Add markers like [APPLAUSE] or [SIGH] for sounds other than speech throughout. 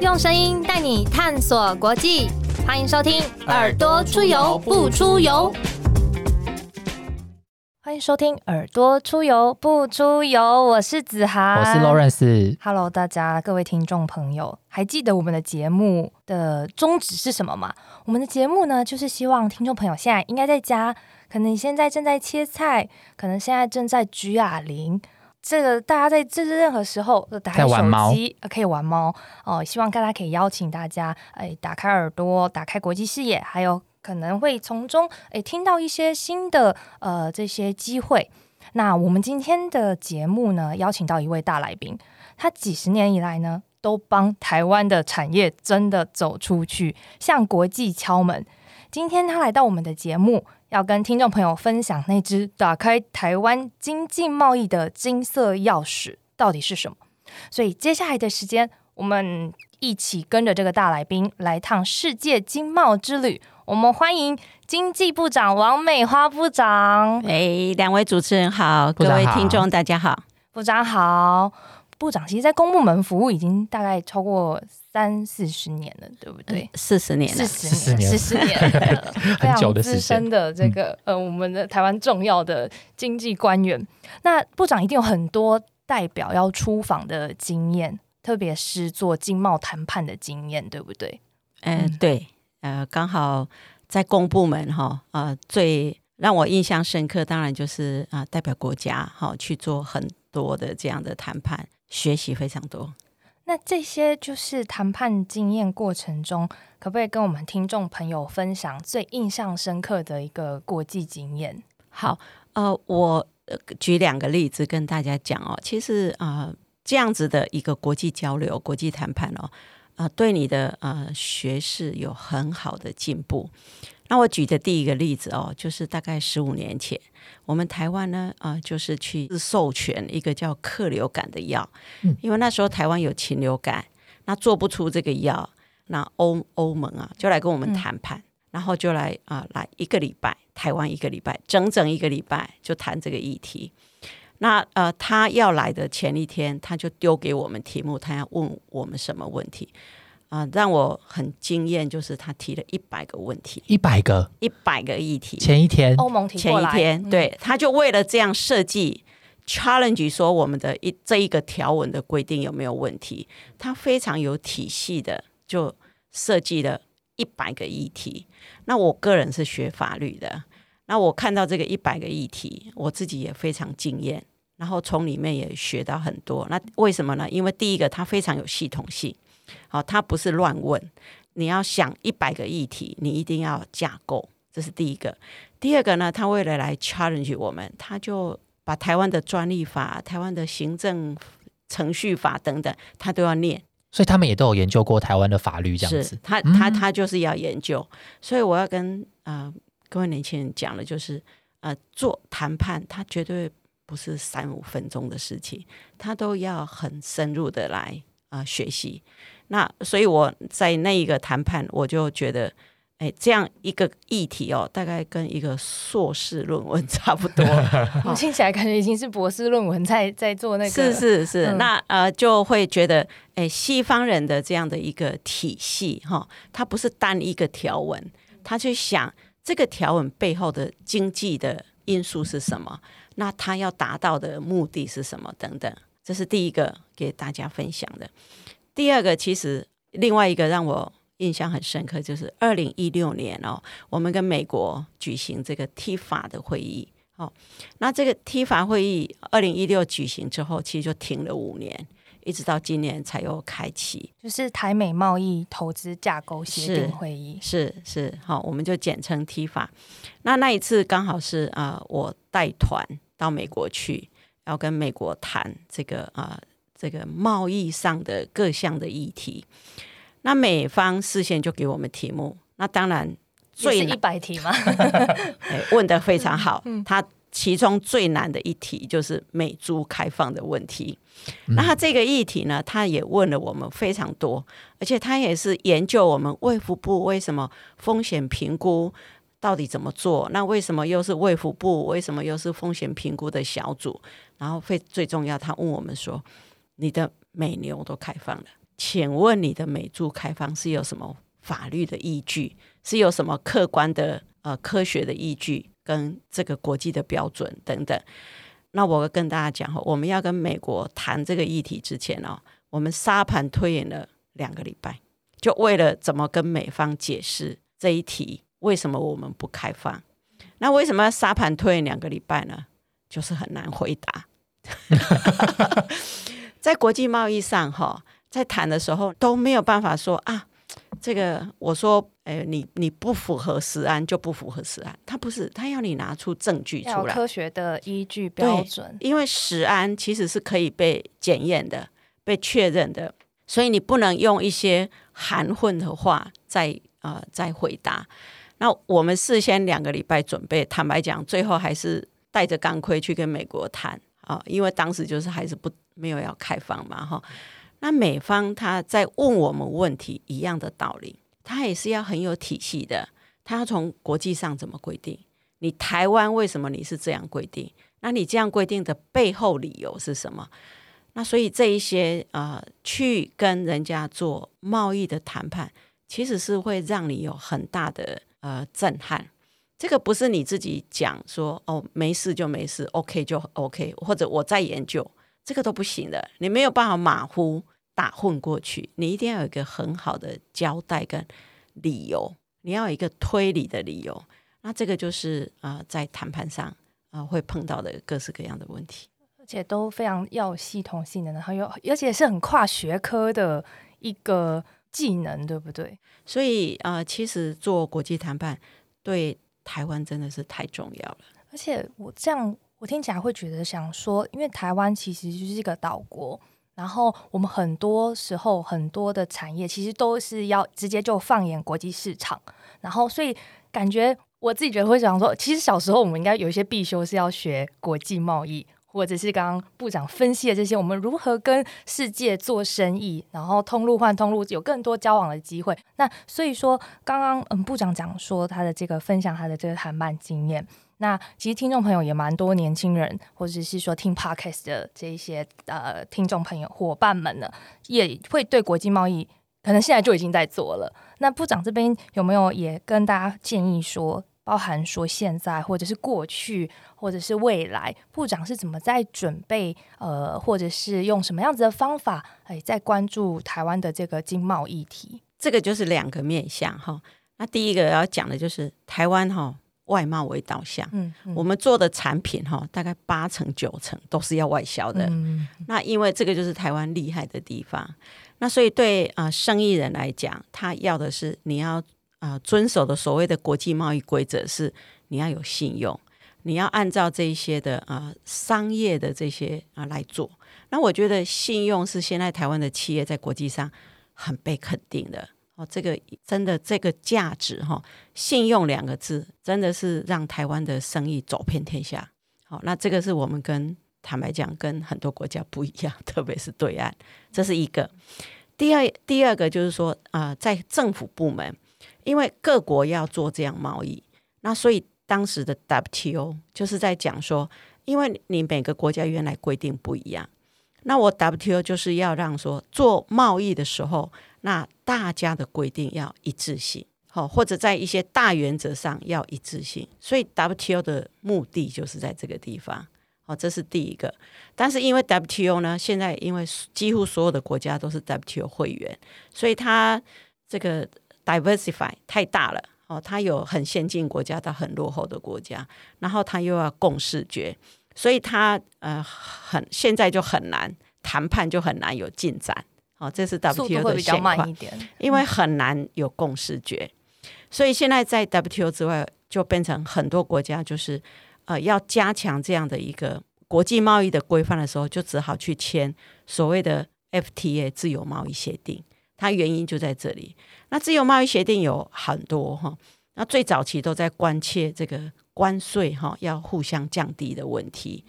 用声音带你探索国际，欢迎收听《耳朵出游不出游》。欢迎收听《耳朵出游不出游》，我是子涵，我是 Lawrence。Hello，大家各位听众朋友，还记得我们的节目的宗旨是什么吗？我们的节目呢，就是希望听众朋友现在应该在家，可能你现在正在切菜，可能现在正在举哑铃。这个大家在这任何时候打开手机可以玩猫哦。希望大家可以邀请大家哎，打开耳朵，打开国际视野，还有可能会从中哎听到一些新的呃这些机会。那我们今天的节目呢，邀请到一位大来宾，他几十年以来呢，都帮台湾的产业真的走出去，向国际敲门。今天他来到我们的节目。要跟听众朋友分享那只打开台湾经济贸易的金色钥匙到底是什么？所以接下来的时间，我们一起跟着这个大来宾来趟世界经贸之旅。我们欢迎经济部长王美花部长。哎，两位主持人好，各位听众大家好，部长好。部长其实，在公部门服务已经大概超过三四十年了，对不对？四十年，四十年，四十年，非常 [LAUGHS] 资深的这个呃，我们的台湾重要的经济官员。那部长一定有很多代表要出访的经验，特别是做经贸谈判的经验，对不对？嗯，对，呃，刚好在公部门哈，呃，最让我印象深刻，当然就是啊，代表国家哈去做很多的这样的谈判。学习非常多，那这些就是谈判经验过程中，可不可以跟我们听众朋友分享最印象深刻的一个国际经验？好，呃，我举两个例子跟大家讲哦。其实啊，这样子的一个国际交流、国际谈判哦，啊，对你的呃学识有很好的进步。那我举的第一个例子哦，就是大概十五年前，我们台湾呢啊，就是去授权一个叫克流感的药，因为那时候台湾有禽流感，那做不出这个药，那欧欧盟啊就来跟我们谈判，然后就来啊来一个礼拜，台湾一个礼拜，整整一个礼拜就谈这个议题。那呃，他要来的前一天，他就丢给我们题目，他要问我们什么问题。啊，让我很惊艳，就是他提了一百个问题，一百个，一百个议题。前一天，欧盟提前一天，对，他就为了这样设计 challenge，说我们的一这一个条文的规定有没有问题？他非常有体系的，就设计了一百个议题。那我个人是学法律的，那我看到这个一百个议题，我自己也非常惊艳，然后从里面也学到很多。那为什么呢？因为第一个，它非常有系统性。好，他不是乱问，你要想一百个议题，你一定要架构，这是第一个。第二个呢，他为了来 challenge 我们，他就把台湾的专利法、台湾的行政程序法等等，他都要念。所以他们也都有研究过台湾的法律，这样子。他他他就是要研究。所以我要跟啊各位年轻人讲的，就是呃做谈判，他绝对不是三五分钟的事情，他都要很深入的来啊学习。那所以我在那一个谈判，我就觉得，哎，这样一个议题哦，大概跟一个硕士论文 [LAUGHS] 差不多。我听起来感觉已经是博士论文在在做那个。是是是，那呃就会觉得，哎，西方人的这样的一个体系哈，它不是单一个条文，他去想这个条文背后的经济的因素是什么，那他要达到的目的是什么等等，这是第一个给大家分享的。第二个，其实另外一个让我印象很深刻，就是二零一六年哦，我们跟美国举行这个 T 法的会议。哦，那这个 T 法会议二零一六举行之后，其实就停了五年，一直到今年才又开启，就是台美贸易投资架构协定会议。是是，好，我们就简称 T 法。那那一次刚好是啊，我带团到美国去，要跟美国谈这个啊。这个贸易上的各项的议题，那美方事先就给我们题目，那当然最一百题吗？[LAUGHS] 问的非常好。他其中最难的一题就是美猪开放的问题。那他这个议题呢，他也问了我们非常多，而且他也是研究我们卫福部为什么风险评估到底怎么做？那为什么又是卫福部？为什么又是风险评估的小组？然后最最重要，他问我们说。你的美牛都开放了，请问你的美猪开放是有什么法律的依据？是有什么客观的呃科学的依据跟这个国际的标准等等？那我跟大家讲哈，我们要跟美国谈这个议题之前哦，我们沙盘推演了两个礼拜，就为了怎么跟美方解释这一题，为什么我们不开放？那为什么要沙盘推演两个礼拜呢？就是很难回答。[LAUGHS] 在国际贸易上哈，在谈的时候都没有办法说啊。这个我说，哎，你你不符合实安就不符合实安，他不是他要你拿出证据出来，科学的依据标准。因为实安其实是可以被检验的、被确认的，所以你不能用一些含混的话再呃再回答。那我们事先两个礼拜准备，坦白讲，最后还是带着钢盔去跟美国谈啊，因为当时就是还是不没有要开放嘛，哈。那美方他在问我们问题一样的道理，他也是要很有体系的。他要从国际上怎么规定？你台湾为什么你是这样规定？那你这样规定的背后理由是什么？那所以这一些呃，去跟人家做贸易的谈判，其实是会让你有很大的呃震撼。这个不是你自己讲说哦，没事就没事，OK 就 OK，或者我在研究。这个都不行的，你没有办法马虎打混过去，你一定要有一个很好的交代跟理由，你要有一个推理的理由。那这个就是啊，在谈判上啊会碰到的各式各样的问题，而且都非常要系统性的，然后又而且是很跨学科的一个技能，对不对？所以啊，其实做国际谈判对台湾真的是太重要了。而且我这样。我听起来会觉得想说，因为台湾其实就是一个岛国，然后我们很多时候很多的产业其实都是要直接就放眼国际市场，然后所以感觉我自己觉得会想说，其实小时候我们应该有一些必修是要学国际贸易，或者是刚刚部长分析的这些，我们如何跟世界做生意，然后通路换通路，有更多交往的机会。那所以说，刚刚嗯部长讲说他的这个分享他的这个谈判经验。那其实听众朋友也蛮多年轻人，或者是说听 podcast 的这一些呃听众朋友伙伴们呢，也会对国际贸易可能现在就已经在做了。那部长这边有没有也跟大家建议说，包含说现在或者是过去或者是未来，部长是怎么在准备呃，或者是用什么样子的方法哎，在关注台湾的这个经贸议题？这个就是两个面向哈。那第一个要讲的就是台湾哈。外贸为导向，嗯，我们做的产品哈，大概八成九成都是要外销的。那因为这个就是台湾厉害的地方，那所以对啊生意人来讲，他要的是你要啊遵守的所谓的国际贸易规则是你要有信用，你要按照这些的啊商业的这些啊来做。那我觉得信用是现在台湾的企业在国际上很被肯定的。哦，这个真的这个价值哈，信用两个字真的是让台湾的生意走遍天下。好，那这个是我们跟坦白讲跟很多国家不一样，[LAUGHS] 特别是对岸，这是一个。第二，第二个就是说啊，在政府部门，因为各国要做这样贸易，那所以当时的 WTO 就是在讲说，因为你每个国家原来规定不一样，那我 WTO 就是要让说做贸易的时候。那大家的规定要一致性，好，或者在一些大原则上要一致性，所以 WTO 的目的就是在这个地方，好，这是第一个。但是因为 WTO 呢，现在因为几乎所有的国家都是 WTO 会员，所以它这个 diversify 太大了，哦，它有很先进国家到很落后的国家，然后它又要共视觉，所以他呃很现在就很难谈判，就很难有进展。哦，这是 WTO 的现况，因为很难有共识决，所以现在在 WTO 之外，就变成很多国家就是呃要加强这样的一个国际贸易的规范的时候，就只好去签所谓的 FTA 自由贸易协定。它原因就在这里。那自由贸易协定有很多哈，那最早期都在关切这个关税哈要互相降低的问题。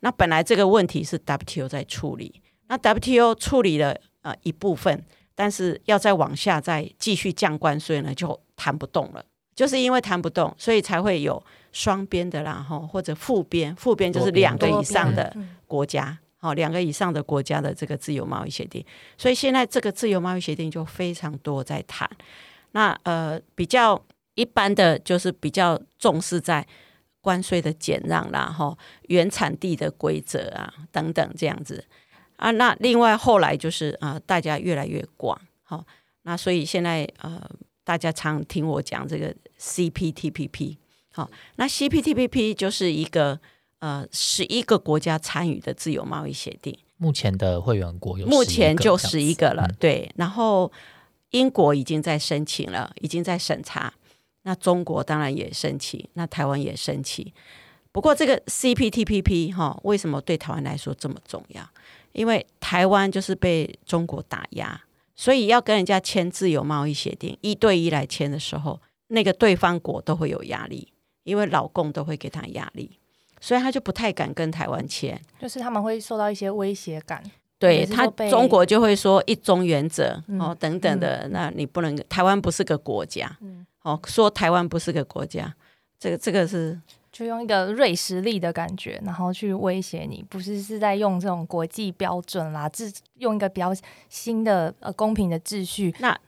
那本来这个问题是 WTO 在处理，那 WTO 处理了。呃，一部分，但是要再往下再继续降关税呢，就谈不动了。就是因为谈不动，所以才会有双边的啦，哈，或者复边。复边就是两个以上的国家好，两个以上的国家的这个自由贸易协定，所以现在这个自由贸易协定就非常多在谈。那呃，比较一般的就是比较重视在关税的减让啦，哈，原产地的规则啊等等这样子啊。那另外后来就是啊，大家越来越广，好，那所以现在呃，大家常听我讲这个 CPTPP，好，那 CPTPP 就是一个。呃，十一个国家参与的自由贸易协定，目前的会员国有目前就十一个了，对。然后英国已经在申请了，已经在审查。那中国当然也生气，那台湾也生气。不过这个 CPTPP 哈，为什么对台湾来说这么重要？因为台湾就是被中国打压，所以要跟人家签自由贸易协定，一对一来签的时候，那个对方国都会有压力，因为老共都会给他压力。所以他就不太敢跟台湾签，就是他们会受到一些威胁感。对他，中国就会说一中原则哦等等的，那你不能台湾不是个国家，哦说台湾不是个国家，这个这个是就用一个瑞士力的感觉，然后去威胁你，不是是在用这种国际标准啦，制用一个比较新的呃公平的秩序。那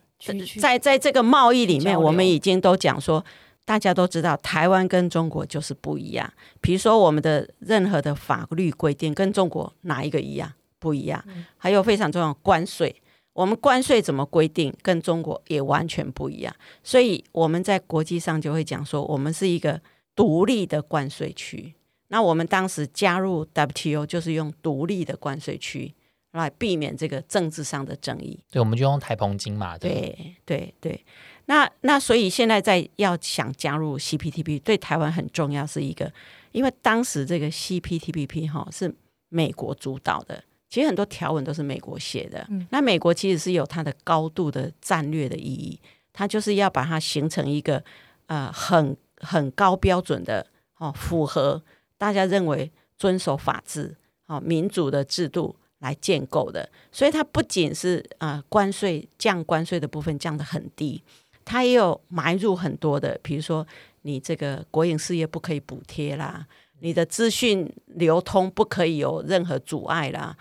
在在这个贸易里面，我们已经都讲说。大家都知道，台湾跟中国就是不一样。比如说，我们的任何的法律规定跟中国哪一个一样？不一样。还有非常重要关税，我们关税怎么规定，跟中国也完全不一样。所以我们在国际上就会讲说，我们是一个独立的关税区。那我们当时加入 WTO 就是用独立的关税区来避免这个政治上的争议。对，我们就用台澎金马。对对对。那那所以现在在要想加入 CPTP 对台湾很重要，是一个，因为当时这个 CPTPP 哈是美国主导的，其实很多条文都是美国写的。那美国其实是有它的高度的战略的意义，它就是要把它形成一个呃很很高标准的哦，符合大家认为遵守法治哦民主的制度来建构的。所以它不仅是呃关税降关税的部分降得很低。它也有埋入很多的，比如说你这个国营事业不可以补贴啦，你的资讯流通不可以有任何阻碍啦，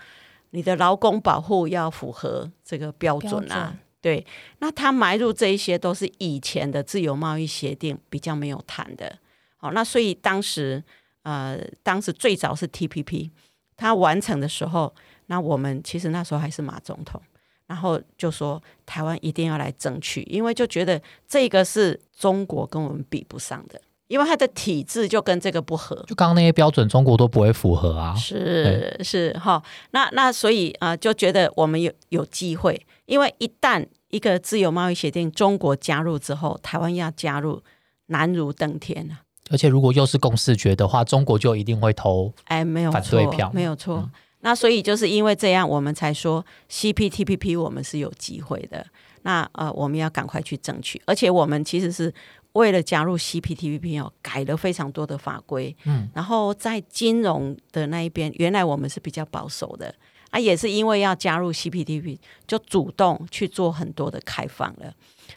你的劳工保护要符合这个标准啊。对，那他埋入这一些都是以前的自由贸易协定比较没有谈的。好，那所以当时呃，当时最早是 TPP，它完成的时候，那我们其实那时候还是马总统。然后就说台湾一定要来争取，因为就觉得这个是中国跟我们比不上的，因为它的体制就跟这个不合。就刚刚那些标准，中国都不会符合啊。是是哈，那那所以啊，就觉得我们有有机会，因为一旦一个自由贸易协定中国加入之后，台湾要加入难如登天啊。而且如果又是共视觉的话，中国就一定会投哎没有反对票，没有错。那所以就是因为这样，我们才说 CPTPP 我们是有机会的。那呃，我们要赶快去争取，而且我们其实是为了加入 CPTPP 哦，改了非常多的法规。嗯，然后在金融的那一边，原来我们是比较保守的啊，也是因为要加入 CPTPP，就主动去做很多的开放了。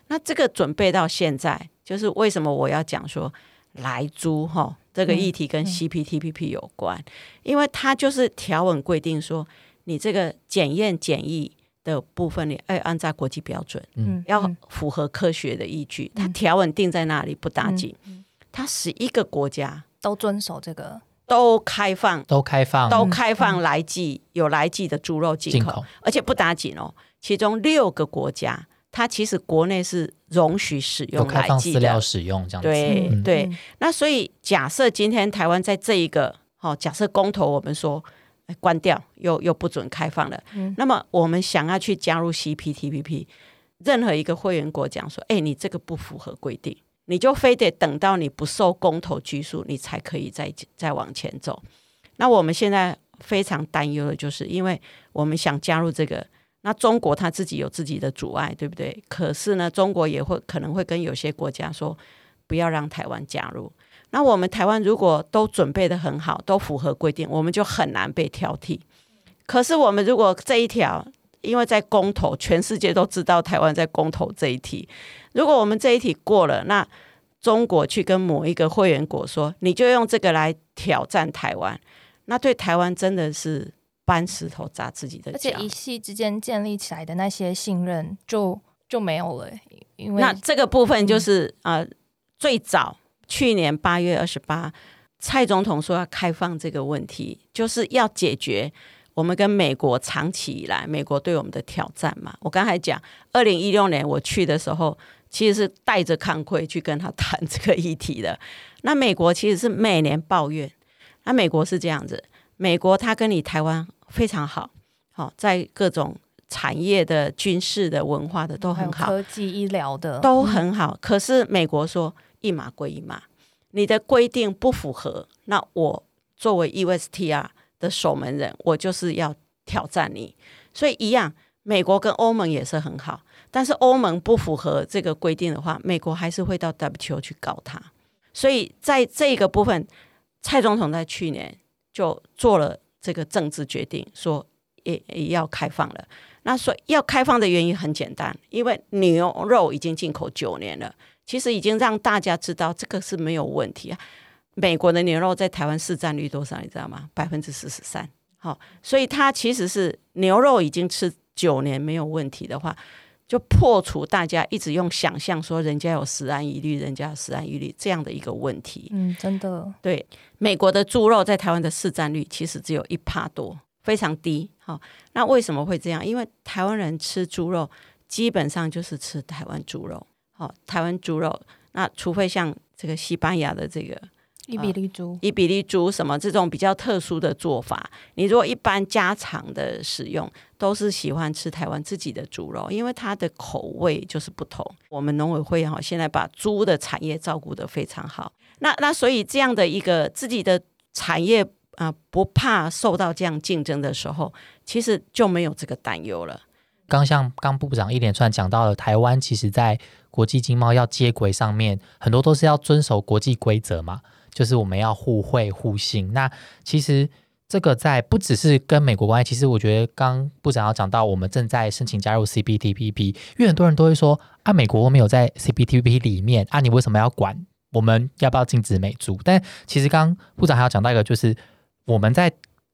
那这个准备到现在，就是为什么我要讲说来租哈。这个议题跟 CPTPP 有关，因为它就是条文规定说，你这个检验检疫的部分，你哎按照国际标准，嗯，要符合科学的依据。它条文定在那里不打紧，它十一个国家都遵守这个，都开放，都开放，都开放来记有来记的猪肉进口，而且不打紧哦。其中六个国家。它其实国内是容许使用开放饲料使用这样子，对对。那所以假设今天台湾在这一个，好，假设公投我们说关掉，又又不准开放了，那么我们想要去加入 CPTPP，任何一个会员国讲说，哎，你这个不符合规定，你就非得等到你不受公投拘束，你才可以再再往前走。那我们现在非常担忧的就是，因为我们想加入这个。那中国他自己有自己的阻碍，对不对？可是呢，中国也会可能会跟有些国家说，不要让台湾加入。那我们台湾如果都准备的很好，都符合规定，我们就很难被挑剔。可是我们如果这一条，因为在公投，全世界都知道台湾在公投这一题，如果我们这一题过了，那中国去跟某一个会员国说，你就用这个来挑战台湾，那对台湾真的是。搬石头砸自己的脚。而且一系之间建立起来的那些信任就就没有了，因为那这个部分就是、呃，最早去年八月二十八，蔡总统说要开放这个问题，就是要解决我们跟美国长期以来美国对我们的挑战嘛。我刚才讲，二零一六年我去的时候，其实是带着康愧去跟他谈这个议题的。那美国其实是每年抱怨，那美国是这样子，美国他跟你台湾非常好，好、在各种产业的、军事的、文化的都很好。科技、医疗的都很好。可是美国说一码归一码，你的规定不符合，那我作为 USTR 的守门人，我就是要挑战你。所以一样，美国跟欧盟也是很好，但是欧盟不符合这个规定的话，美国还是会到 WTO 去告他。所以在这个部分，蔡总统在去年就做了这个政治决定，说也也要开放了。那所以要开放的原因很简单，因为牛肉已经进口九年了，其实已经让大家知道这个是没有问题啊。美国的牛肉在台湾市占率多少？你知道吗？百分之四十三。好，所以它其实是牛肉已经吃九年没有问题的话，就破除大家一直用想象说人家有食安疑虑，人家有食安疑虑这样的一个问题。嗯，真的对，美国的猪肉在台湾的市占率其实只有一帕多，非常低。好、那为什么会这样？因为台湾人吃猪肉基本上就是吃台湾猪肉。好、台湾猪肉，那除非像这个西班牙的这个伊比利猪，伊比利猪什么这种比较特殊的做法，你如果一般家常的使用，都是喜欢吃台湾自己的猪肉，因为它的口味就是不同。我们农委会哈现在把猪的产业照顾得非常好，那那所以这样的一个自己的产业啊、不怕受到这样竞争的时候，其实就没有这个担忧了。刚像刚部长一连串讲到了，台湾其实在国际经贸要接轨上面，很多都是要遵守国际规则嘛，就是我们要互惠互信。那其实这个在不只是跟美国关系，其实我觉得刚部长要讲到，我们正在申请加入 CPTPP，因为很多人都会说啊，美国没有在 CPTPP 里面啊，你为什么要管？我们要不要禁止美猪？但其实刚部长还要讲到一个，就是我们在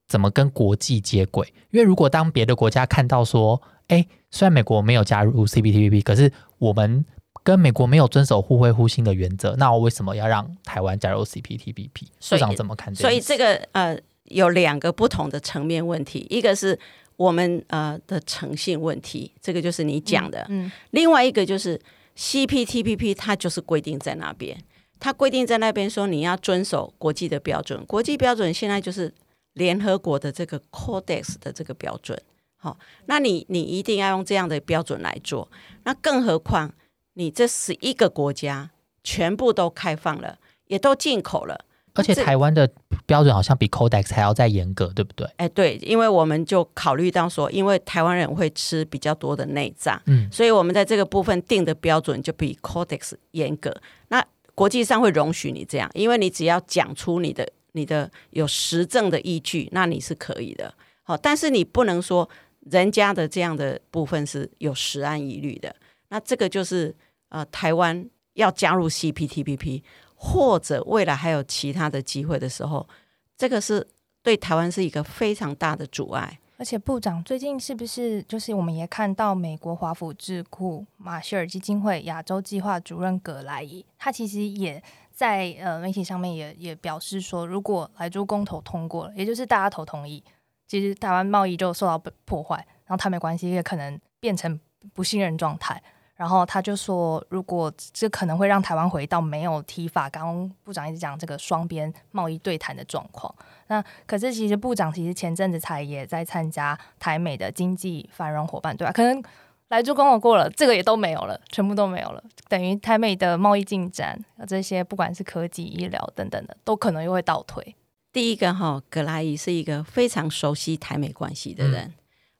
怎么跟国际接轨。因为如果当别的国家看到说，哎，虽然美国没有加入 CPTPP，可是我们跟美国没有遵守互惠互信的原则，那我为什么要让台湾加入 CPTPP？所以部长怎么看这所以？这个呃有两个不同的层面问题，一个是我们呃的诚信问题，这个就是你讲的；嗯，另外一个就是 CPTPP，它就是规定在那边，它规定在那边说你要遵守国际的标准，国际标准现在就是联合国的这个 Codex 的这个标准。好、那你你一定要用这样的标准来做，那更何况你这十一个国家全部都开放了，也都进口了。而且台湾的标准好像比 Codex 还要再严格，对不对？哎，对，因为我们就考虑到说，因为台湾人会吃比较多的内脏，嗯，所以我们在这个部分定的标准就比 Codex 严格。那国际上会容许你这样，因为你只要讲出你的你的有实证的依据，那你是可以的。好，但是你不能说人家的这样的部分是有实案疑虑的。那这个就是呃，台湾要加入 CPTPP，或者未来还有其他的机会的时候，这个是对台湾是一个非常大的阻碍。而且部长最近是不是就是我们也看到美国华府智库马歇尔基金会亚洲计划主任葛莱伊，他其实也在呃媒体上面也也表示说，如果莱猪公投通过了，也就是大家投同意，其实台湾贸易就受到破坏，然后他没关系也可能变成不信任状态。然后他就说，如果这可能会让台湾回到没有提法，刚刚部长一直讲这个双边贸易对谈的状况。那可是其实部长其实前阵子才也在参加台美的经济繁荣伙伴对吧？可能来就跟我过了，这个也都没有了，全部都没有了，等于台美的贸易进展，这些不管是科技、医疗等等的，都可能又会倒退。第一个哈，格莱伊是一个非常熟悉台美关系的人。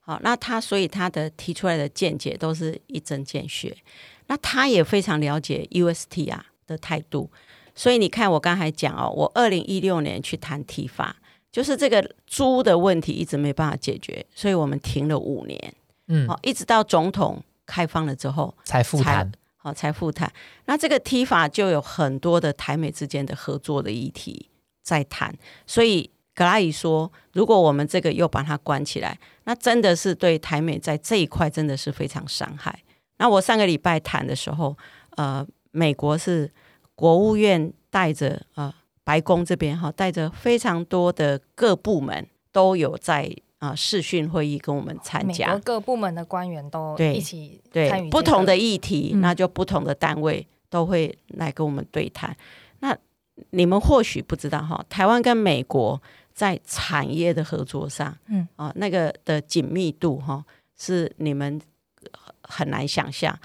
好，那他所以他的提出来的见解都是一针见血。那他也非常了解 UST 啊的态度，所以你看我刚才讲哦，我二零一六年去谈提法，就是这个猪的问题一直没办法解决，所以我们停了五年，嗯，好，一直到总统开放了之后，才复谈，好才复谈。那这个提法就有很多的台美之间的合作的议题在谈，所以格拉伊说，如果我们这个又把它关起来，那真的是对台美在这一块真的是非常伤害。那我上个礼拜谈的时候，呃，美国是国务院带着呃白宫这边哈，带着非常多的各部门都有在啊视讯会议跟我们参加，各部门的官员都一起对不同的议题，嗯那就不同的单位都会来跟我们对谈。那你们或许不知道哈，台湾跟美国在产业的合作上，嗯啊，那个的紧密度哈，是你们很难想象。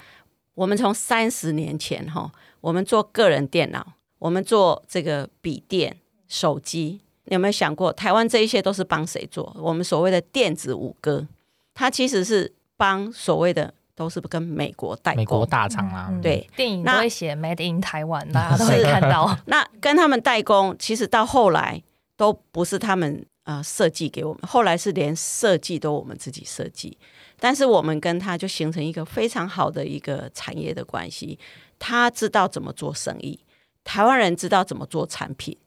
我们从三十年前哈，我们做个人电脑，我们做这个笔电、手机，你有没有想过，台湾这一些都是帮谁做？我们所谓的电子五哥，它其实是帮所谓的都是跟美国代美国。大厂啊，嗯对，电影都那会写 Made in 台湾，大家都会看到。[LAUGHS] 那跟他们代工，其实到后来都不是他们呃设计给我们，后来是连设计都我们自己设计。但是我们跟他就形成一个非常好的一个产业的关系，他知道怎么做生意，台湾人知道怎么做产品，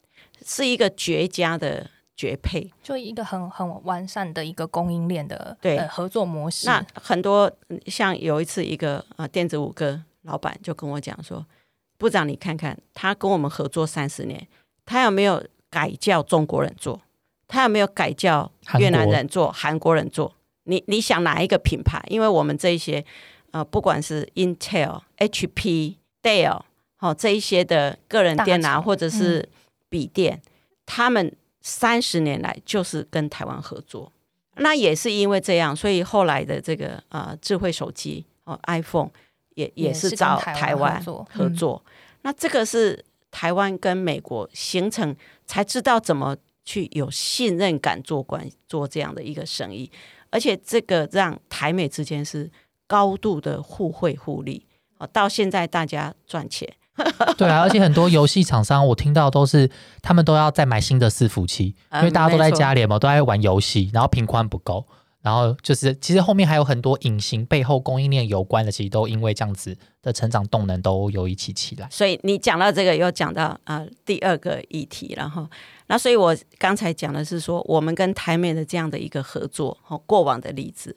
是一个绝佳的绝配。就一个很很完善的一个供应链的对呃合作模式。那很多嗯像有一次一个呃电子五哥老板就跟我讲说，部长你看看他跟我们合作三十年，他有没有改叫中国人做？他有没有改叫越南人做、韩国人做？你你想哪一个品牌？因为我们这一些呃，不管是 Intel、HP、Dell 好、这一些的个人电脑或者是笔电，他们三十年来就是跟台湾合作。那也是因为这样，所以后来的这个呃智慧手机哦 iPhone 也也是是找台湾合作合作。那这个是台湾跟美国形成才知道怎么去有信任感做关做这样的一个生意，而且这个让台美之间是高度的互惠互利。哦，到现在大家赚钱，[LAUGHS] 对啊，而且很多游戏厂商我听到都是他们都要再买新的伺服器，因为嗯大家都在家里嘛，都在玩游戏，然后频宽不够。然后就是，其实后面还有很多隐形背后供应链有关的，其实都因为这样子的成长动能都有一起起来。所以你讲到这个，又讲到啊、呃第二个议题，然后那所以我刚才讲的是说，我们跟台美的这样的一个合作，哦，过往的例子，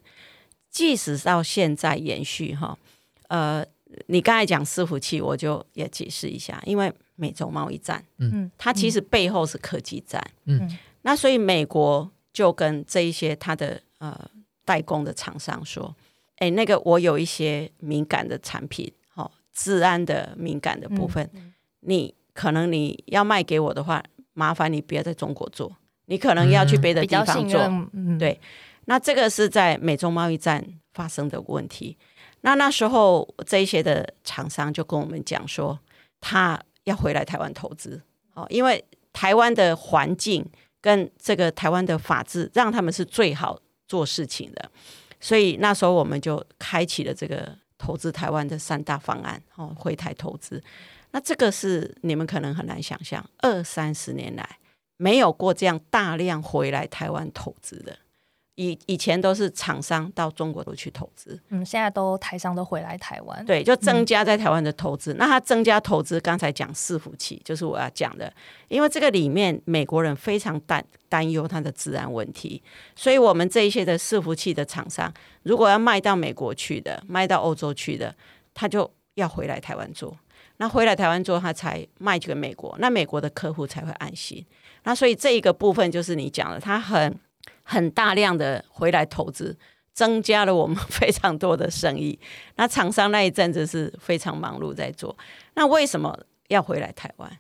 即使到现在延续哈，呃，你刚才讲伺服器，我就也解释一下，因为美洲贸易战，嗯，它其实背后是科技战，嗯那所以美国就跟这一些它的呃代工的厂商说，哎，那个我有一些敏感的产品，哦，治安的敏感的部分，你可能你要卖给我的话，麻烦你不要在中国做，你可能要去别的地方做。嗯，对那这个是在美中贸易战发生的问题。那那时候这一些的厂商就跟我们讲说，他要回来台湾投资，哦，因为台湾的环境跟这个台湾的法治，让他们是最好做事情的。所以那时候我们就开启了这个投资台湾的三大方案，哦，回台投资。那这个是你们可能很难想象，二三十年来没有过这样大量回来台湾投资的。以以前都是厂商到中国都去投资，嗯，现在都台商都回来台湾，对，就增加在台湾的投资。那它增加投资，刚才讲伺服器，就是我要讲的，因为这个里面美国人非常担担忧它的治安问题，所以我们这一些的伺服器的厂商，如果要卖到美国去的，卖到欧洲去的，他就要回来台湾做。那回来台湾做，他才卖给美国，那美国的客户才会安心。那所以这一个部分就是你讲的，他很很大量的回来投资，增加了我们非常多的生意。[LAUGHS] 那厂商那一阵子是非常忙碌在做。那为什么要回来台湾？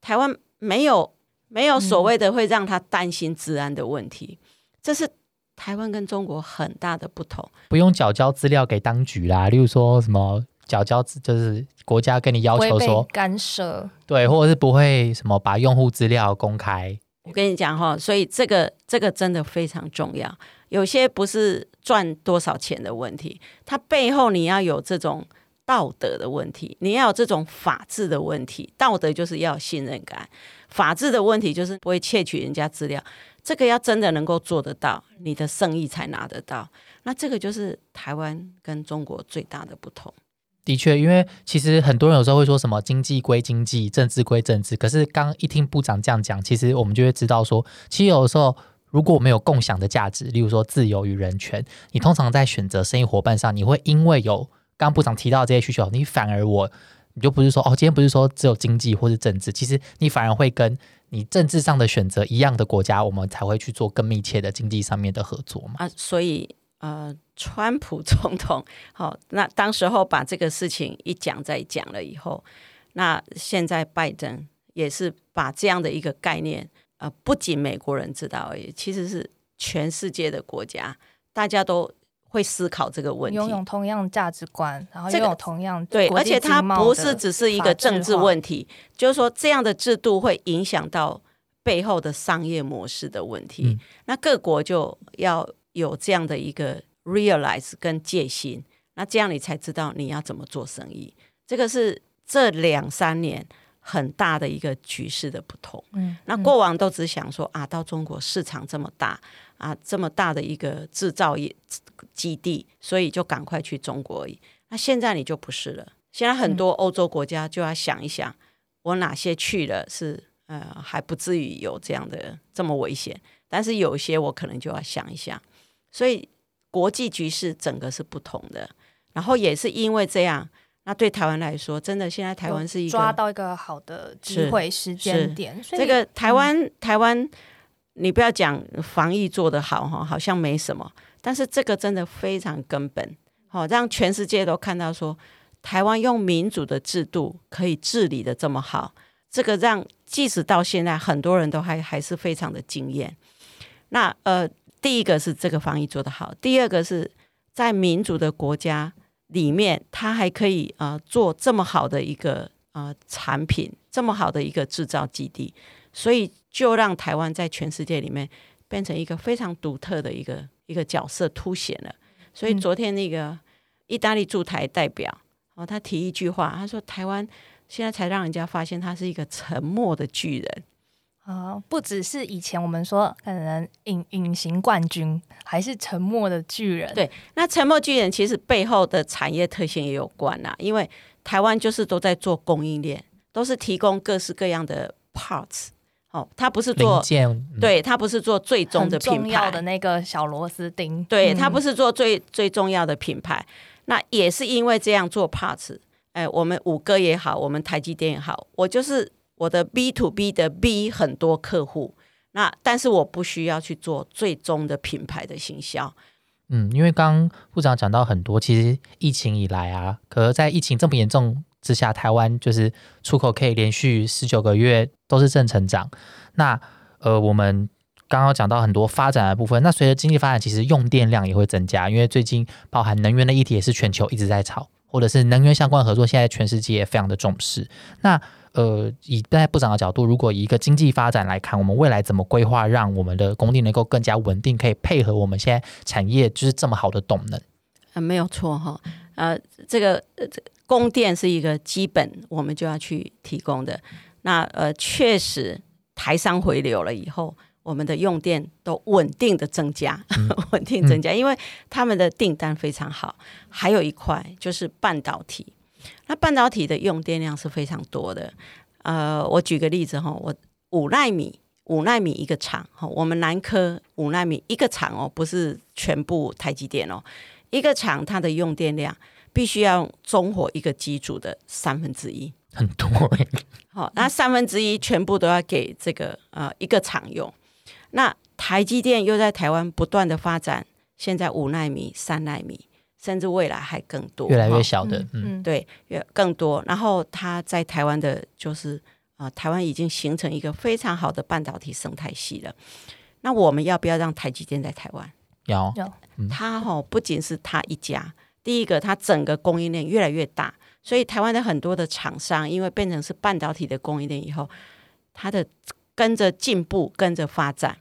台湾没有没有所谓的会让他担心治安的问题，这是台湾跟中国很大的不同。不用缴交资料给当局啦，例如说什么缴交资，就是国家跟你要求说，干涉，对，或者是不会什么把用户资料公开，我跟你讲哈，所以这个这个真的非常重要。有些不是赚多少钱的问题，它背后你要有这种道德的问题，你要有这种法治的问题。道德就是要有信任感，法治的问题就是不会窃取人家资料。这个要真的能够做得到，你的生意才拿得到。那这个就是台湾跟中国最大的不同。的确，因为其实很多人有时候会说什么经济归经济，政治归政治。可是刚一听部长这样讲，其实我们就会知道说，其实有的时候如果我们有共享的价值，例如说自由与人权，你通常在选择生意伙伴上，你会因为有刚部长提到这些需求，你反而我你就不是说哦，今天不是说只有经济或是政治，其实你反而会跟你政治上的选择一样的国家，我们才会去做更密切的经济上面的合作嘛。啊，所以呃，川普总统 [LAUGHS] 好、那当时候把这个事情一讲再讲了以后，那现在拜登也是把这样的一个概念，呃，不仅美国人知道而已，其实是全世界的国家，大家都会思考这个问题。拥有同样价值观，然后这个拥有同样对，而且它不是只是一个政治问题，就是说这样的制度会影响到背后的商业模式的问题。嗯那各国就要有这样的一个 realize 跟戒心，那这样你才知道你要怎么做生意。这个是这两三年很大的一个局势的不同。嗯，那过往都只想说啊，到中国市场这么大啊，这么大的一个制造业基地，所以就赶快去中国而已。那现在你就不是了，现在很多欧洲国家就要想一想，我哪些去了是呃还不至于有这样的这么危险，但是有一些我可能就要想一想。所以国际局势整个是不同的，然后也是因为这样，那对台湾来说，真的现在台湾是一个抓到一个好的机会时间点，所以这个台湾、台湾，你不要讲防疫做得好哈，好像没什么，但是这个真的非常根本，好、让全世界都看到说，台湾用民主的制度可以治理的这么好，这个让即使到现在很多人都还还是非常的惊艳。那呃，第一个是这个防疫做得好，第二个是在民主的国家里面，它还可以呃做这么好的一个呃产品，这么好的一个制造基地，所以就让台湾在全世界里面变成一个非常独特的一个一个角色凸显了。所以嗯昨天那个意大利驻台代表哦，他提一句话，他说台湾现在才让人家发现他是一个沉默的巨人。啊、不只是以前我们说可能隐隐形冠军，还是沉默的巨人。对那沉默巨人其实背后的产业特性也有关啦，因为台湾就是都在做供应链，都是提供各式各样的 parts。哦，它不是零做，件，嗯，对，它不是做最终的品牌重要的，那个小螺丝钉。对，嗯它不是做最最重要的品牌。那也是因为这样做 parts，哎，我们五哥也好，我们台积电也好，我就是我的 B to B 的 B 很多客户，那但是我不需要去做最终的品牌的行销。嗯，因为刚部长讲到很多，其实疫情以来啊，可是在疫情这么严重之下，台湾就是出口可以连续十九个月都是正成长。那呃，我们刚刚讲到很多发展的部分，那随着经济发展，其实用电量也会增加，因为最近包含能源的议题也是全球一直在炒，或者是能源相关合作，现在全世界也非常的重视。那呃，以在部长的角度，如果以一个经济发展来看，我们未来怎么规划，让我们的供电能够更加稳定，可以配合我们现在产业就是这么好的动能？呃，没有错哈，呃，这个呃，这供电是一个基本，我们就要去提供的。那呃，确实台商回流了以后，我们的用电都稳定的增加，[LAUGHS] 稳定增加，因为他们的订单非常好。还有一块就是半导体，那半导体的用电量是非常多的。呃，我举个例子哈，我五纳米。五纳米一个厂，哈，我们南科五纳米一个厂哦，不是全部台积电哦，一个厂它的用电量必须要中火一个机组的三分之一，很多欸好、那三分之一全部都要给这个呃一个厂用。那台积电又在台湾不断的发展，现在五纳米、三纳米，甚至未来还更多，越来越小的，嗯，嗯，对，越更多。然后它在台湾的，就是啊、呃台湾已经形成一个非常好的半导体生态系了。那我们要不要让台积电在台湾？要它哈、不仅是它一家，第一个它整个供应链越来越大，所以台湾的很多的厂商，因为变成是半导体的供应链以后，它的跟着进步，跟着发展。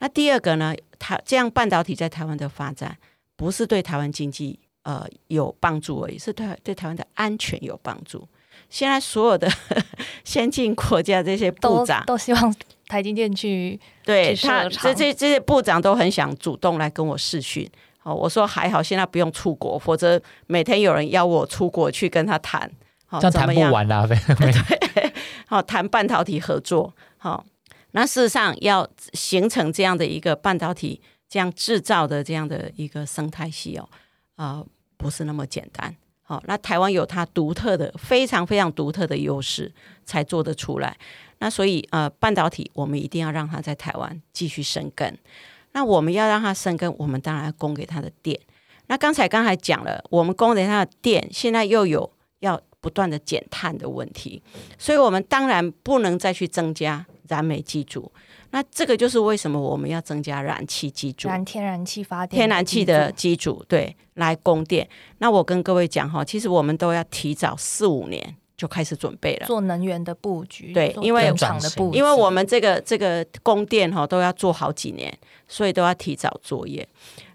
那第二个呢，它这样半导体在台湾的发展，不是对台湾经济呃有帮助而已，是对对台湾的安全有帮助。现在所有的 [LAUGHS] 先进国家这些部都长，都希望台积电去对他这这这些部长都很想主动来跟我视讯，好，我说还好，现在不用出国，否则每天有人邀我出国去跟他谈，好，这样谈不完啦，[LAUGHS] 对，好，谈半导体合作，好，那事实上要形成这样的一个半导体这样制造的这样的一个生态系哦，啊，不是那么简单。好，那台湾有它独特的、非常非常独特的优势，才做得出来。那所以呃，半导体我们一定要让它在台湾继续生根。那我们要让它生根，我们当然要供给它的电。那刚才刚才讲了，我们供给它的电，现在又有要不断的减碳的问题，所以我们当然不能再去增加燃煤机组。那这个就是为什么我们要增加燃气机组、燃天然气发电、天然气的机组，对，来供电。那我跟各位讲哈，其实我们都要提早四五年就开始准备了，做能源的布局。对，因为厂的布局，因为我们这个这个供电哈都要做好几年，所以都要提早作业。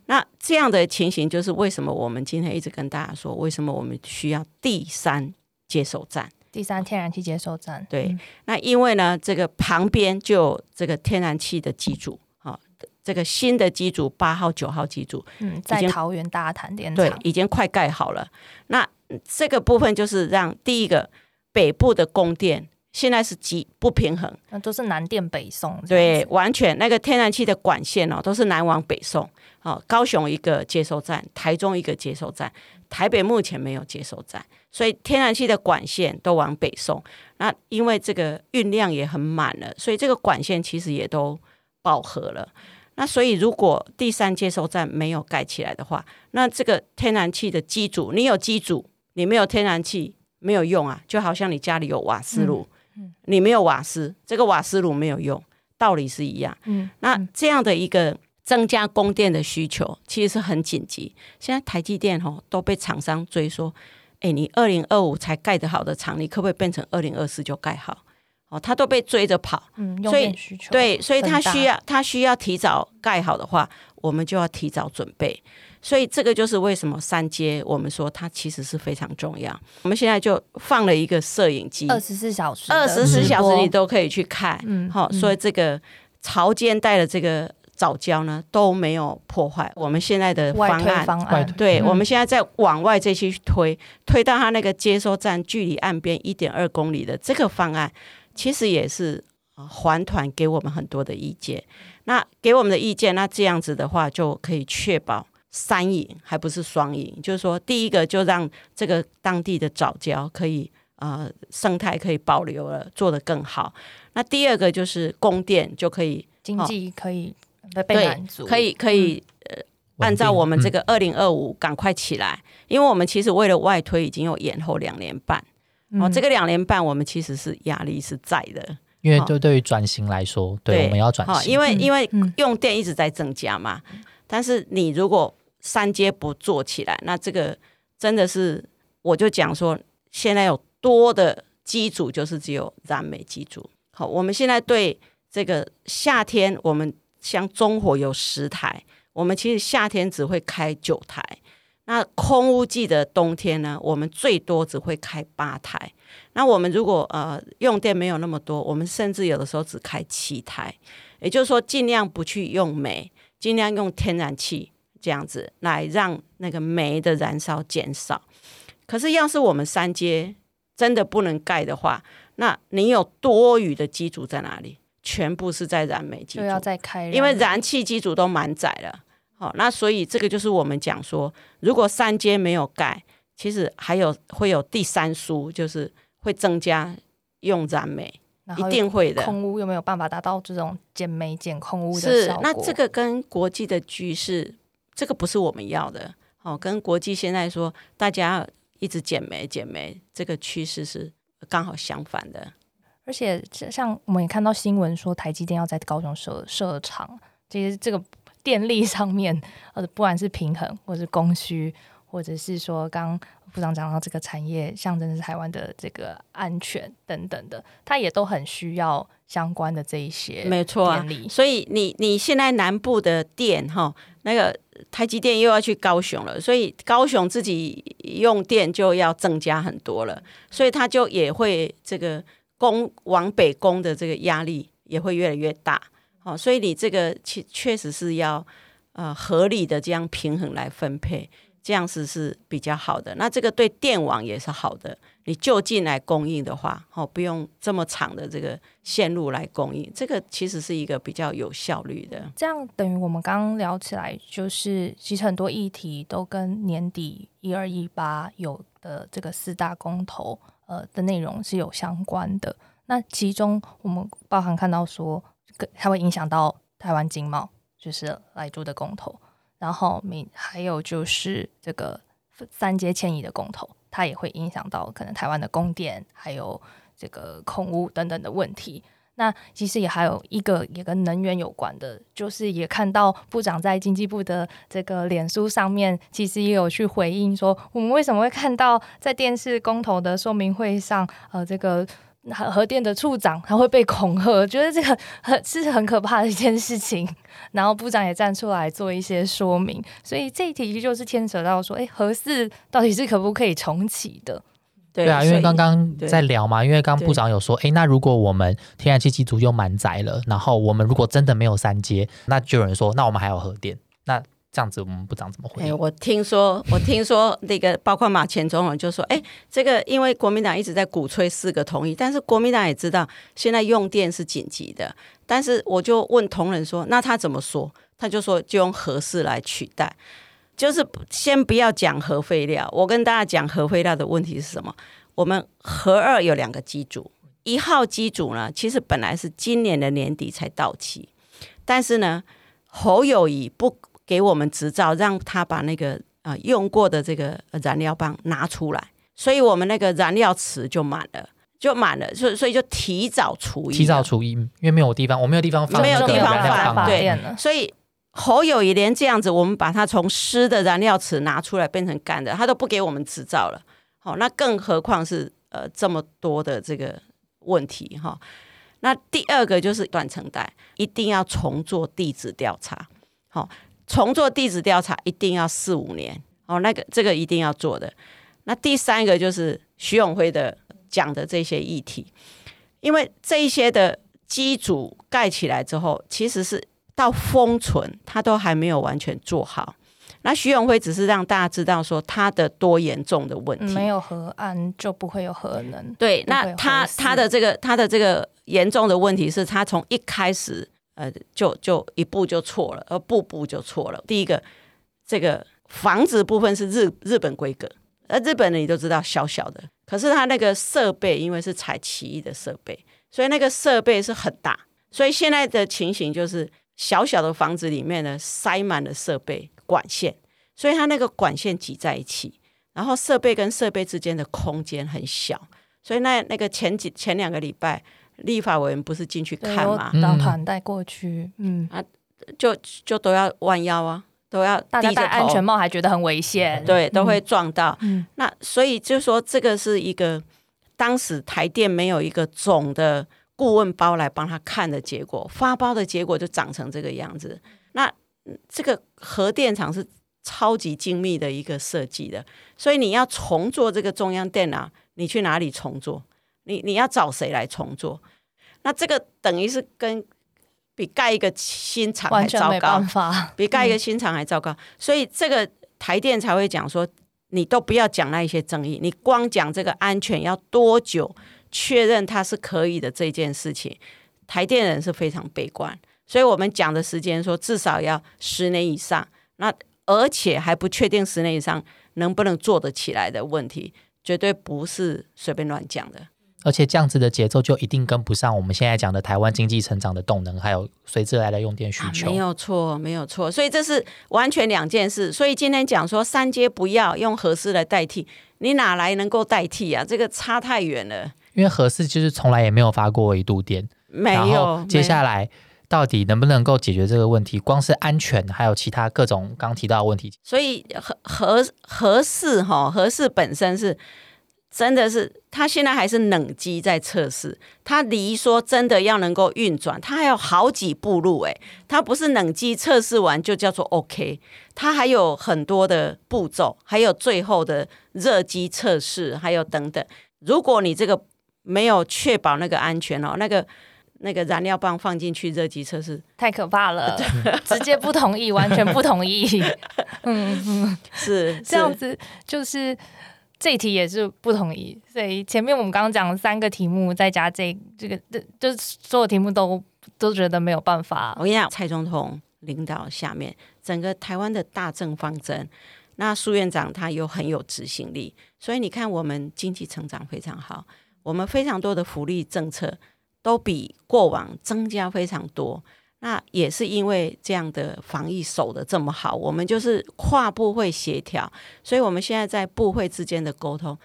那这样的情形就是为什么我们今天一直跟大家说，为什么我们需要第三接收站。第三天然气接收站，对，那因为呢，这个旁边就有这个天然气的机组，哈，这个新的机组八号、九号机组，嗯，在桃园大潭电厂，对，已经快盖好了。那这个部分就是让第一个北部的供电现在是极不平衡，那都是南电北送，对，完全那个天然气的管线哦，都是南往北送，哦，高雄一个接收站，台中一个接收站，台北目前没有接收站。所以天然气的管线都往北送，那因为这个运量也很满了，所以这个管线其实也都饱和了。那所以如果第三接收站没有盖起来的话，那这个天然气的机组，你有机组，你没有天然气没有用啊，就好像你家里有瓦斯炉，你没有瓦斯，这个瓦斯炉没有用，道理是一样。嗯，那这样的一个增加供电的需求，其实是很紧急。现在台积电吼都被厂商追说。哎，你二零二五才盖得好的厂，你可不可以变成二零二四就盖好？哦，他都被追着跑，嗯，所以对，所以他需要他需要提早盖好的话，我们就要提早准备。所以这个就是为什么三阶我们说它其实是非常重要。我们现在就放了一个摄影机，二十四小时，二十四小时你都可以去看，嗯，好，所以这个潮间带的这个。早教呢都没有破坏我们现在的方案，方案对，我们现在在往外这些推，推到它那个接收站距离岸边一点二公里的这个方案，其实也是环团给我们很多的意见。那给我们的意见，那这样子的话就可以确保三赢，还不是双赢。就是说，第一个就让这个当地的早教可以呃生态可以保留了，做得更好。那第二个就是供电就可以经济可以。对，可以可以，呃，按照我们这个二零二五赶快起来，因为我们其实为了外推已经有延后两年半，哦，这个两年半我们其实是压力是在的，因为对对于转型来说，对我们要转型，因为因为用电一直在增加嘛，但是你如果三阶不做起来，那这个真的是我就讲说，现在有多的机组就是只有燃煤机组，好，我们现在对这个夏天我们。像中火有十台，我们其实夏天只会开九台。那空屋季的冬天呢，我们最多只会开八台。那我们如果呃用电没有那么多，我们甚至有的时候只开七台。也就是说，尽量不去用煤，尽量用天然气这样子来让那个煤的燃烧减少。可是，要是我们三阶真的不能盖的话，那你有多余的机组在哪里？全部是在燃煤机组，要再开，因为燃气机组都满载了。好，那所以这个就是我们讲说，如果三阶没有盖，其实还有会有第三输，就是会增加用燃煤，一定会的。空污又没有办法达到这种减煤减空污的效果。那这个跟国际的局势，这个不是我们要的。哦，跟国际现在说大家一直减煤减煤，这个趋势是刚好相反的。而且像我们也看到新闻说，台积电要在高雄设设厂，其实这个电力上面，呃，不管是平衡，或是供需，或者是说刚部长讲到这个产业象征是台湾的这个安全等等的，它也都很需要相关的这一些没错啊。所以你你现在南部的电哈，那个台积电又要去高雄了，所以高雄自己用电就要增加很多了，所以它就也会这个。攻往北攻的这个压力也会越来越大，好，所以你这个确确实是要呃合理的这样平衡来分配，这样子是比较好的。那这个对电网也是好的。你就近来供应的话，哦，不用这么长的这个线路来供应，这个其实是一个比较有效率的。这样等于我们刚刚聊起来，就是其实很多议题都跟年底一二一八有的这个四大公投呃的内容是有相关的。那其中我们包含看到说，它会影响到台湾经贸，就是来住的公投，然后明还有就是这个三阶迁移的公投。它也会影响到可能台湾的供电，还有这个空屋等等的问题。那其实也还有一个也跟能源有关的，就是也看到部长在经济部的这个脸书上面，其实也有去回应说，我们为什么会看到在电视公投的说明会上，呃，这个。核核电的处长他会被恐吓，觉得这个很是很可怕的一件事情。然后部长也站出来做一些说明，所以这一题就是牵扯到说，哎，核四到底是可不可以重启的？对啊，因为刚刚在聊嘛，因为刚刚部长有说，哎，那如果我们天然气机组又满载了，然后我们如果真的没有三阶，那就有人说，那我们还有核电，那。这样子，我们部长怎么回应？我听说，我听说那个包括马前总统就说：“哎，这个因为国民党一直在鼓吹四个同意，但是国民党也知道现在用电是紧急的。但是我就问同仁说，那他怎么说？他就说就用核四来取代，就是先不要讲核废料。我跟大家讲核废料的问题是什么？我们核二有两个机组，一号机组呢，其实本来是今年的年底才到期，但是呢，侯友谊不。给我们执照，让他把那个呃用过的这个燃料棒拿出来，所以我们那个燃料池就满了，就满了，所以所以就提早除提早除因为没有地方，我没有地方放，没有地方放，对，所以侯友谊连这样子，我们把它从湿的燃料池拿出来变成干的，他都不给我们执照了，好，那更何况是呃这么多的这个问题哈。那第二个就是断层带，一定要重做地质调查，好。重做地质调查一定要四五年哦，那个这个一定要做的。那第三个就是徐永辉的讲的这些议题，因为这一些的机组盖起来之后，其实是到封存，它都还没有完全做好。那徐永辉只是让大家知道说他的多严重的问题，没有核安就不会有核能。对，那他他的这个他的这个严重的问题是他从一开始。呃，就就一步就错了，而步步就错了。第一个，这个房子部分是日日本规格，而日本人你都知道小小的，可是他那个设备因为是采奇异的设备，所以那个设备是很大。所以现在的情形就是小小的房子里面呢塞满了设备管线，所以它那个管线挤在一起，然后设备跟设备之间的空间很小，所以那那个前几前两个礼拜。立法委员不是进去看嘛？当团带过去，嗯啊，就就都要弯腰啊，都要大家戴安全帽，还觉得很危险，对，都会撞到。嗯那所以就说这个是一个当时台电没有一个总的顾问包来帮他看的结果，发包的结果就长成这个样子。那这个核电厂是超级精密的一个设计的，所以你要重做这个中央电脑，你去哪里重做？你你要找谁来重做？那这个等于是跟比盖一个新厂还糟糕，比盖一个新厂还糟糕。所以这个台电才会讲说，你都不要讲那一些争议，你光讲这个安全要多久确认它是可以的这件事情，台电人是非常悲观。所以我们讲的时间说至少要十年以上，那而且还不确定十年以上能不能做得起来的问题，绝对不是随便乱讲的。而且这样子的节奏就一定跟不上我们现在讲的台湾经济成长的动能，还有随之而来的用电需求。没有错，没有错。所以这是完全两件事。所以今天讲说三阶不要用合适来代替，你哪来能够代替啊？这个差太远了。因为核四就是从来也没有发过一度电，没有。接下来到底能不能够解决这个问题？光是安全，还有其他各种刚提到的问题。所以核核核四哈，核四本身是。真的是，它现在还是冷机在测试，它离说真的要能够运转，它还有好几步路诶，它不是冷机测试完就叫做 OK，它还有很多的步骤，还有最后的热机测试，还有等等。如果你这个没有确保那个安全哦，那个那个燃料棒放进去热机测试，太可怕了，[LAUGHS] 直接不同意，完全不同意。[LAUGHS] 嗯嗯，是这样子，就是这一题也是不同意。所以前面我们刚刚讲三个题目，再加这这个，这就是所有题目都都觉得没有办法。我跟你讲，蔡总统领导下面，整个台湾的大政方针，那苏院长他又很有执行力，所以你看我们经济成长非常好，我们非常多的福利政策都比过往增加非常多。那也是因为这样的防疫守的这么好，我们就是跨部会协调，所以我们现在在部会之间的沟通，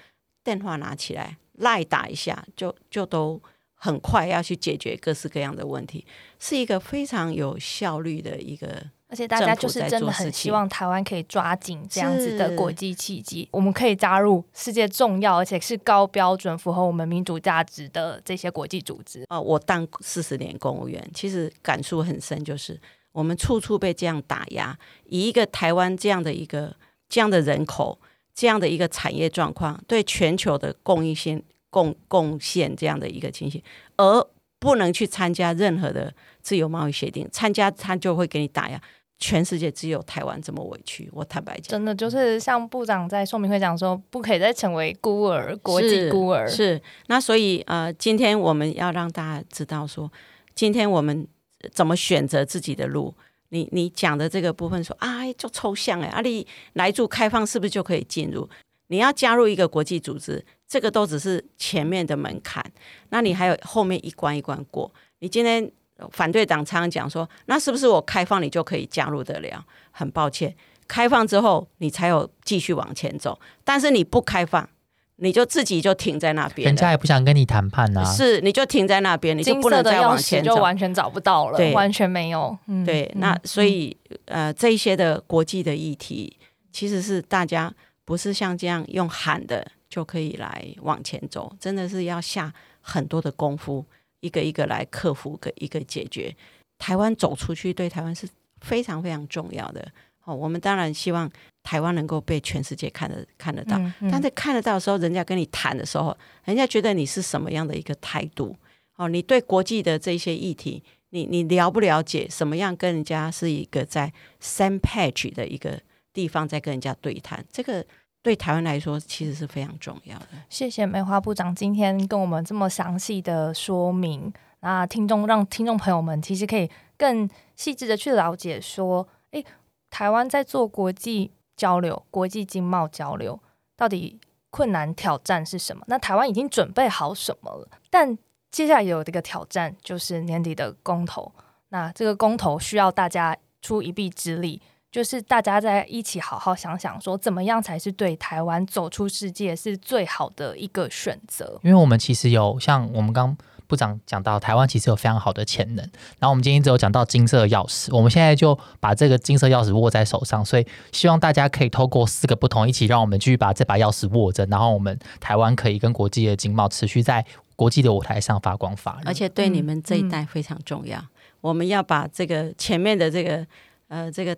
电话拿起来赖打一下，就就都很快要去解决各式各样的问题，是一个非常有效率的一个。而且大家就是真的很希望台湾可以抓紧这样子的国际契机，我们可以加入世界重要而且是高标准、符合我们民主价值的这些国际组织。啊，我当四十年公务员，其实感触很深，就是我们处处被这样打压，以一个台湾这样的一个这样的人口、这样的一个产业状况，对全球的供应线贡贡献这样的一个情形，而不能去参加任何的自由贸易协定，参加他就会给你打压。全世界只有台湾这么委屈，我坦白讲，真的就是像部长在说明会讲说，不可以再成为孤儿，国际孤儿是。那所以呃，今天我们要让大家知道说，今天我们怎么选择自己的路。你你讲的这个部分说啊，就抽象哎，阿里来住开放是不是就可以进入？你要加入一个国际组织，这个都只是前面的门槛，那你还有后面一关一关过。你今天。反对党常常讲说，那是不是我开放你就可以加入得了？很抱歉，开放之后你才有继续往前走。但是你不开放，你就自己就停在那边，人家也不想跟你谈判呐。是，你就停在那边，你就不能再往前走，就完全找不到了，完全没有。对，那所以呃，这一些的国际的议题，其实是大家不是像这样用喊的就可以来往前走，真的是要下很多的功夫。一个一个来克服，个一个解决。台湾走出去对台湾是非常非常重要的。哦，我们当然希望台湾能够被全世界看得看得到。但在看得到的时候，人家跟你谈的时候，人家觉得你是什么样的一个态度？哦，你对国际的这些议题，你你了不了解？什么样跟人家是一个在 same page 的一个地方在跟人家对谈？这个。对台湾来说，其实是非常重要的。谢谢梅花部长今天跟我们这么详细的说明，那听众让听众朋友们其实可以更细致的去了解，说，诶，台湾在做国际交流、国际经贸交流，到底困难挑战是什么？那台湾已经准备好什么了？但接下来有这个挑战，就是年底的公投。那这个公投需要大家出一臂之力。就是大家在一起好好想想，说怎么样才是对台湾走出世界是最好的一个选择。因为我们其实有像我们刚部长讲到，台湾其实有非常好的潜能。然后我们今天只有讲到金色钥匙，我们现在就把这个金色钥匙握在手上，所以希望大家可以透过四个不同，一起让我们继续把这把钥匙握着，然后我们台湾可以跟国际的经贸持续在国际的舞台上发光发热。而且对你们这一代非常重要，我们要把这个前面的这个呃这个。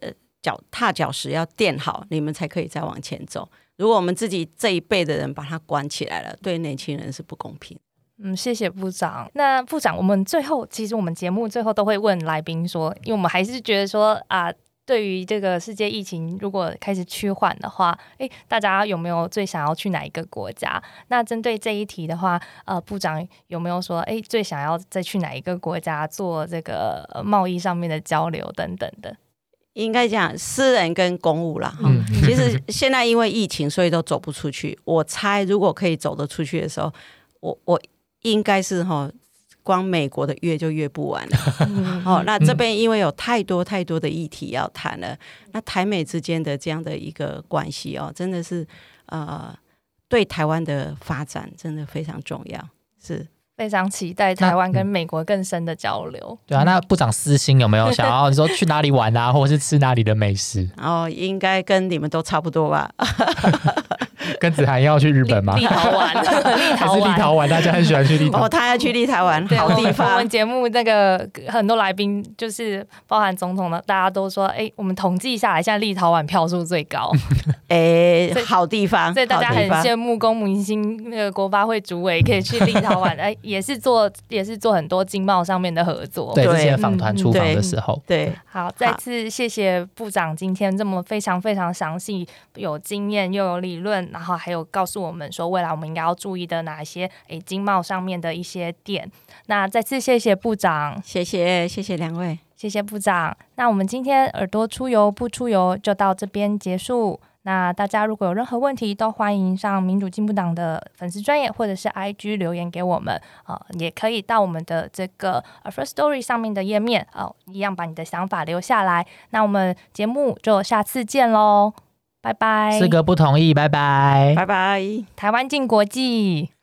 呃，脚踏脚石要垫好，你们才可以再往前走。如果我们自己这一辈的人把它关起来了，对年轻人是不公平。嗯，谢谢部长。那部长，我们最后其实我们节目最后都会问来宾说，因为我们还是觉得说啊，对于这个世界疫情如果开始趋缓的话，诶，大家有没有最想要去哪一个国家？那针对这一题的话，呃，部长有没有说，诶，最想要再去哪一个国家做这个贸易上面的交流等等的？应该讲私人跟公务啦。哈。其实现在因为疫情，所以都走不出去。我猜如果可以走得出去的时候，我我应该是哈，光美国的约就约不完了。[LAUGHS] 哦，那这边因为有太多太多的议题要谈了，那台美之间的这样的一个关系哦，真的是呃，对台湾的发展真的非常重要，是。非常期待台湾跟美国更深的交流。对啊，那部长私心有没有 [LAUGHS] 想要你说去哪里玩啊，或者是吃哪里的美食？哦，应该跟你们都差不多吧。[LAUGHS] 跟子涵要去日本吗？立陶宛，[LAUGHS] 立还陶宛。是立陶宛？大家很喜欢去立陶哦，宛。他要去立陶宛，好地方我们。节目那个很多来宾，就是包含总统的，大家都说，哎、我们统计下来，现在立陶宛票数最高，哎好地方，所以大家很羡慕公明星那个国发会主委可以去立陶宛，哎、也是做也是做很多经贸上面的合作。对，对之前访团出访对的时候，对，好，再次谢谢部长今天这么非常非常详细、有经验又有理论，然后还有告诉我们说未来我们应该要注意的哪些诶经贸上面的一些点。那再次谢谢部长，谢谢谢谢两位，谢谢部长。那我们今天耳朵出游不出游就到这边结束。那大家如果有任何问题，都欢迎上民主进步党的粉丝专业或者是 IG 留言给我们，呃，也可以到我们的这个呃 First Story 上面的页面，哦、一样把你的想法留下来。那我们节目就下次见喽，拜拜。四个不同意，拜拜。拜拜。台湾进国际。